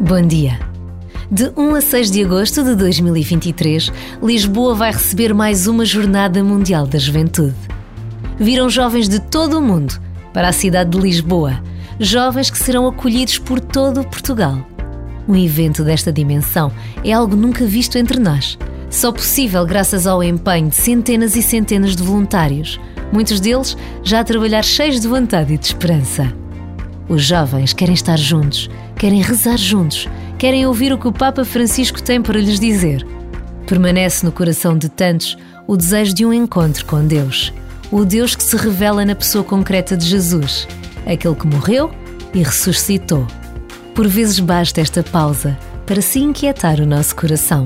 Bom dia. De 1 a 6 de agosto de 2023, Lisboa vai receber mais uma Jornada Mundial da Juventude. Viram jovens de todo o mundo para a cidade de Lisboa, jovens que serão acolhidos por todo o Portugal. Um evento desta dimensão é algo nunca visto entre nós, só possível graças ao empenho de centenas e centenas de voluntários, muitos deles já a trabalhar cheios de vontade e de esperança. Os jovens querem estar juntos querem rezar juntos, querem ouvir o que o Papa Francisco tem para lhes dizer. Permanece no coração de tantos o desejo de um encontro com Deus, o Deus que se revela na pessoa concreta de Jesus, aquele que morreu e ressuscitou. Por vezes basta esta pausa para se inquietar o nosso coração.